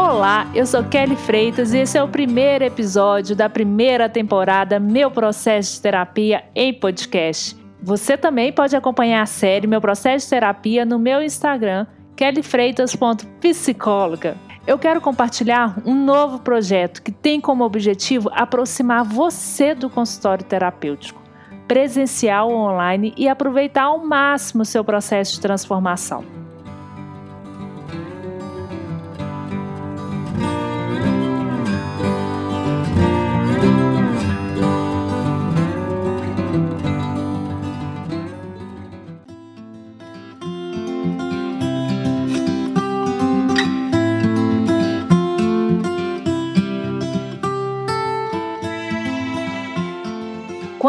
Olá, eu sou Kelly Freitas e esse é o primeiro episódio da primeira temporada Meu Processo de Terapia em Podcast. Você também pode acompanhar a série Meu Processo de Terapia no meu Instagram, kellyfreitas.psicóloga. Eu quero compartilhar um novo projeto que tem como objetivo aproximar você do consultório terapêutico, presencial ou online, e aproveitar ao máximo o seu processo de transformação.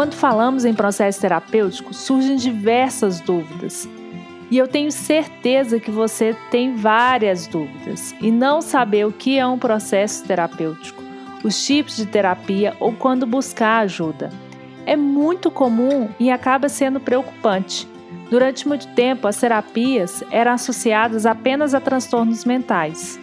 Quando falamos em processo terapêutico, surgem diversas dúvidas. E eu tenho certeza que você tem várias dúvidas e não saber o que é um processo terapêutico, os tipos de terapia ou quando buscar ajuda. É muito comum e acaba sendo preocupante. Durante muito tempo, as terapias eram associadas apenas a transtornos mentais.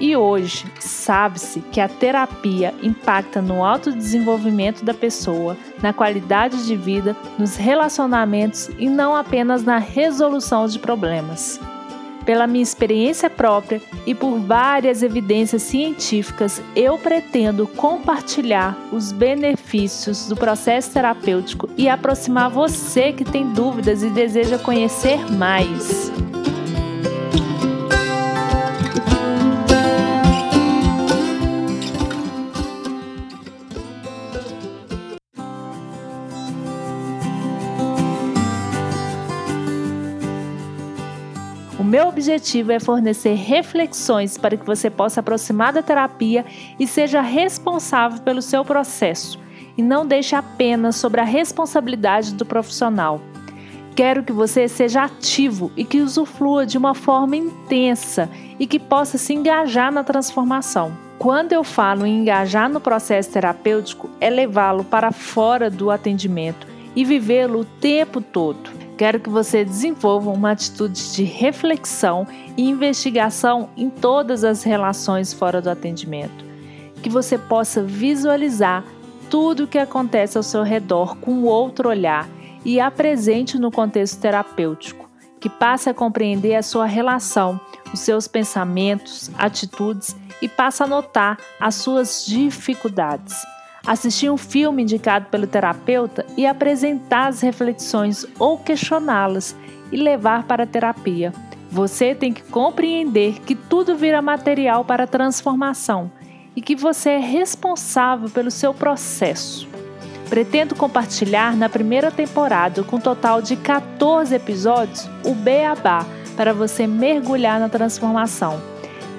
E hoje, sabe-se que a terapia impacta no autodesenvolvimento da pessoa, na qualidade de vida, nos relacionamentos e não apenas na resolução de problemas. Pela minha experiência própria e por várias evidências científicas, eu pretendo compartilhar os benefícios do processo terapêutico e aproximar você que tem dúvidas e deseja conhecer mais. Meu objetivo é fornecer reflexões para que você possa aproximar da terapia e seja responsável pelo seu processo, e não deixe apenas sobre a responsabilidade do profissional. Quero que você seja ativo e que usufrua de uma forma intensa e que possa se engajar na transformação. Quando eu falo em engajar no processo terapêutico, é levá-lo para fora do atendimento e vivê-lo o tempo todo. Quero que você desenvolva uma atitude de reflexão e investigação em todas as relações fora do atendimento. Que você possa visualizar tudo o que acontece ao seu redor com outro olhar e apresente no contexto terapêutico. Que passe a compreender a sua relação, os seus pensamentos, atitudes e passe a notar as suas dificuldades assistir um filme indicado pelo terapeuta e apresentar as reflexões ou questioná-las e levar para a terapia. Você tem que compreender que tudo vira material para transformação e que você é responsável pelo seu processo. Pretendo compartilhar na primeira temporada, com um total de 14 episódios, o Beabá para você mergulhar na transformação.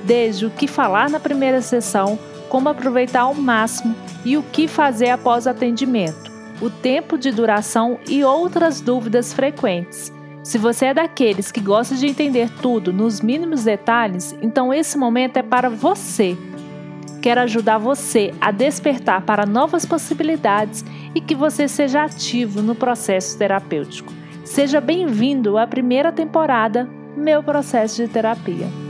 Desde o que falar na primeira sessão, como aproveitar ao máximo e o que fazer após o atendimento, o tempo de duração e outras dúvidas frequentes. Se você é daqueles que gosta de entender tudo nos mínimos detalhes, então esse momento é para você. Quero ajudar você a despertar para novas possibilidades e que você seja ativo no processo terapêutico. Seja bem-vindo à primeira temporada Meu Processo de Terapia.